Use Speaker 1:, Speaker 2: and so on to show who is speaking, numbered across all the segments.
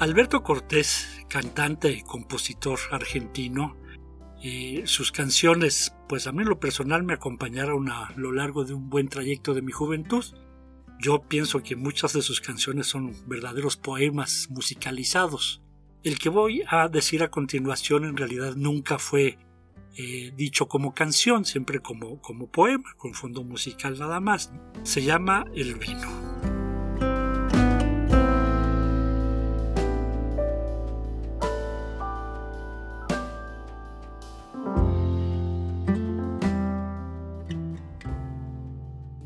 Speaker 1: Alberto Cortés, cantante y compositor argentino, y sus canciones, pues a mí lo personal me acompañaron a lo largo de un buen trayecto de mi juventud. Yo pienso que muchas de sus canciones son verdaderos poemas musicalizados. El que voy a decir a continuación en realidad nunca fue eh, dicho como canción, siempre como, como poema, con fondo musical nada más. Se llama El vino.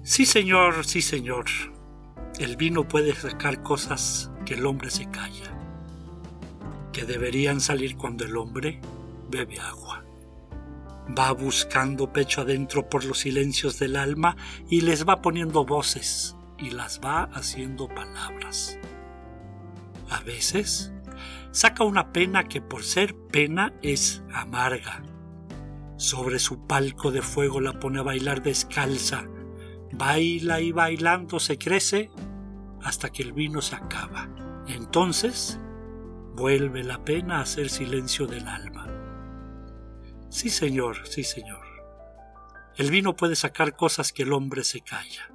Speaker 1: Sí, señor, sí, señor. El vino puede sacar cosas que el hombre se calla, que deberían salir cuando el hombre bebe agua. Va buscando pecho adentro por los silencios del alma y les va poniendo voces y las va haciendo palabras. A veces saca una pena que por ser pena es amarga. Sobre su palco de fuego la pone a bailar descalza Baila y bailando se crece hasta que el vino se acaba. Entonces vuelve la pena a hacer silencio del alma. Sí, señor, sí, señor. El vino puede sacar cosas que el hombre se calla.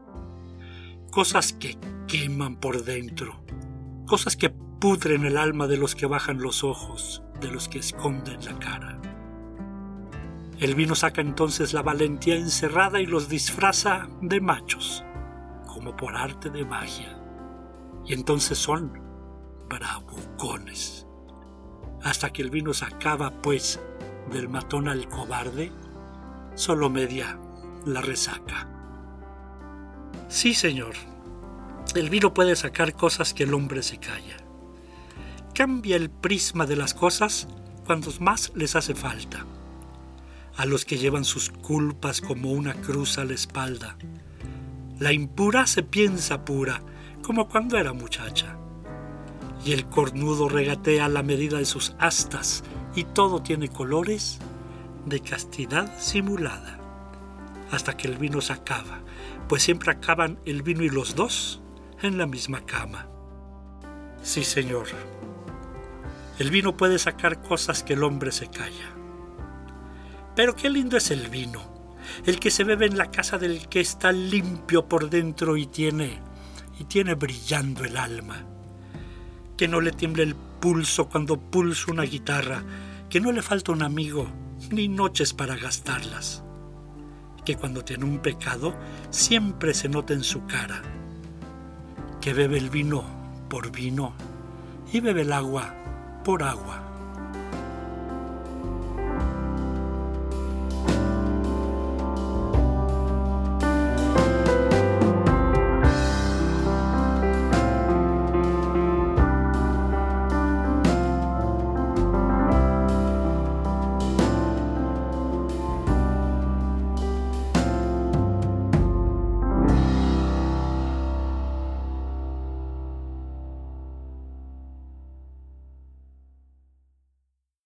Speaker 1: Cosas que queman por dentro. Cosas que pudren el alma de los que bajan los ojos, de los que esconden la cara. El vino saca entonces la valentía encerrada y los disfraza de machos, como por arte de magia. Y entonces son bravucones. Hasta que el vino sacaba, pues, del matón al cobarde, solo media la resaca. Sí, señor, el vino puede sacar cosas que el hombre se calla. Cambia el prisma de las cosas cuando más les hace falta a los que llevan sus culpas como una cruz a la espalda. La impura se piensa pura, como cuando era muchacha. Y el cornudo regatea la medida de sus astas, y todo tiene colores de castidad simulada. Hasta que el vino se acaba, pues siempre acaban el vino y los dos en la misma cama. Sí, señor. El vino puede sacar cosas que el hombre se calla. Pero qué lindo es el vino, el que se bebe en la casa del que está limpio por dentro y tiene y tiene brillando el alma. Que no le tiemble el pulso cuando pulsa una guitarra, que no le falta un amigo ni noches para gastarlas. Que cuando tiene un pecado siempre se nota en su cara. Que bebe el vino por vino y bebe el agua por agua.